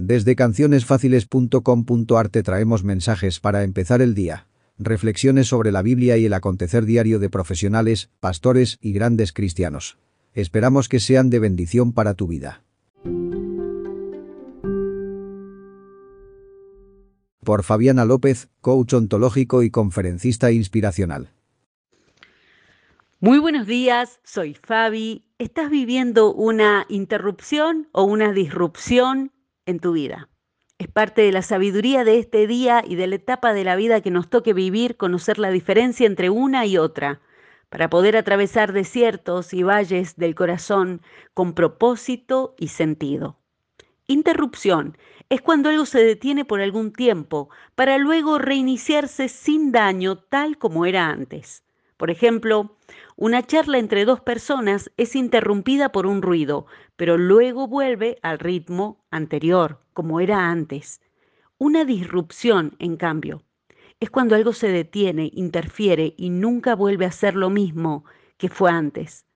Desde cancionesfáciles.com.ar te traemos mensajes para empezar el día. Reflexiones sobre la Biblia y el acontecer diario de profesionales, pastores y grandes cristianos. Esperamos que sean de bendición para tu vida. Por Fabiana López, coach ontológico y conferencista inspiracional. Muy buenos días, soy Fabi. ¿Estás viviendo una interrupción o una disrupción en tu vida? Es parte de la sabiduría de este día y de la etapa de la vida que nos toque vivir, conocer la diferencia entre una y otra, para poder atravesar desiertos y valles del corazón con propósito y sentido. Interrupción es cuando algo se detiene por algún tiempo para luego reiniciarse sin daño tal como era antes. Por ejemplo, una charla entre dos personas es interrumpida por un ruido, pero luego vuelve al ritmo anterior, como era antes. Una disrupción, en cambio, es cuando algo se detiene, interfiere y nunca vuelve a ser lo mismo que fue antes.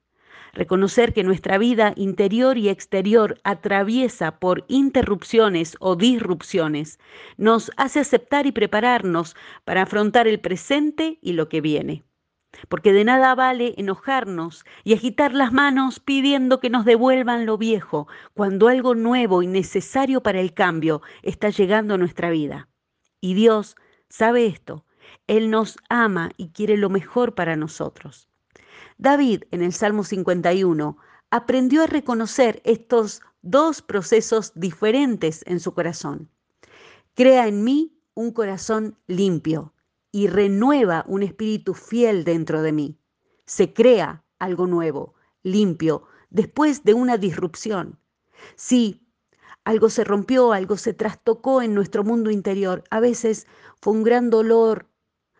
Reconocer que nuestra vida interior y exterior atraviesa por interrupciones o disrupciones nos hace aceptar y prepararnos para afrontar el presente y lo que viene porque de nada vale enojarnos y agitar las manos pidiendo que nos devuelvan lo viejo, cuando algo nuevo y necesario para el cambio está llegando a nuestra vida. Y Dios sabe esto, Él nos ama y quiere lo mejor para nosotros. David en el Salmo 51 aprendió a reconocer estos dos procesos diferentes en su corazón. Crea en mí un corazón limpio y renueva un espíritu fiel dentro de mí. Se crea algo nuevo, limpio, después de una disrupción. Sí, algo se rompió, algo se trastocó en nuestro mundo interior. A veces fue un gran dolor,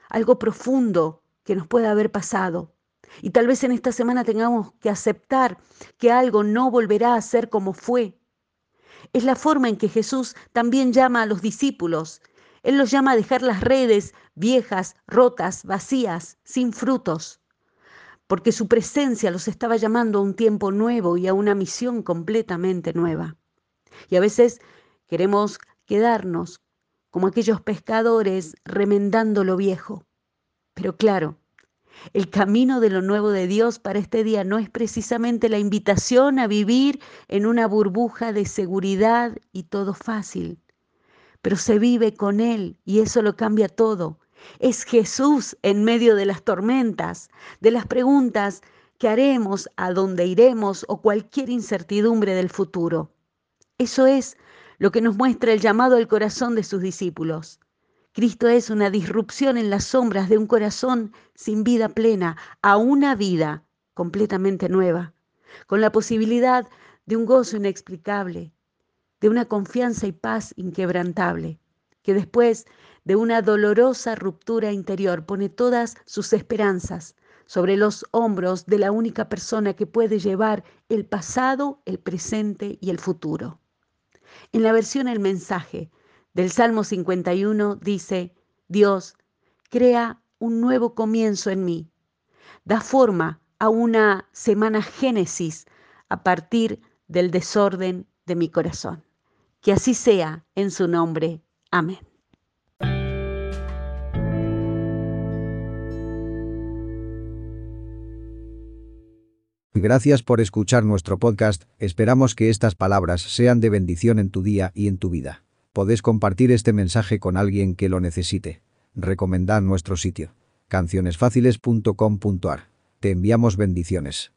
algo profundo que nos puede haber pasado. Y tal vez en esta semana tengamos que aceptar que algo no volverá a ser como fue. Es la forma en que Jesús también llama a los discípulos él los llama a dejar las redes viejas, rotas, vacías, sin frutos, porque su presencia los estaba llamando a un tiempo nuevo y a una misión completamente nueva. Y a veces queremos quedarnos como aquellos pescadores remendando lo viejo. Pero claro, el camino de lo nuevo de Dios para este día no es precisamente la invitación a vivir en una burbuja de seguridad y todo fácil pero se vive con Él y eso lo cambia todo. Es Jesús en medio de las tormentas, de las preguntas que haremos, a dónde iremos o cualquier incertidumbre del futuro. Eso es lo que nos muestra el llamado al corazón de sus discípulos. Cristo es una disrupción en las sombras de un corazón sin vida plena a una vida completamente nueva, con la posibilidad de un gozo inexplicable, de una confianza y paz inquebrantable, que después de una dolorosa ruptura interior pone todas sus esperanzas sobre los hombros de la única persona que puede llevar el pasado, el presente y el futuro. En la versión El mensaje del Salmo 51 dice, Dios, crea un nuevo comienzo en mí, da forma a una semana génesis a partir del desorden de mi corazón. Que así sea en su nombre. Amén. Gracias por escuchar nuestro podcast, esperamos que estas palabras sean de bendición en tu día y en tu vida. Podés compartir este mensaje con alguien que lo necesite. Recomendad nuestro sitio, cancionesfáciles.com.ar. Te enviamos bendiciones.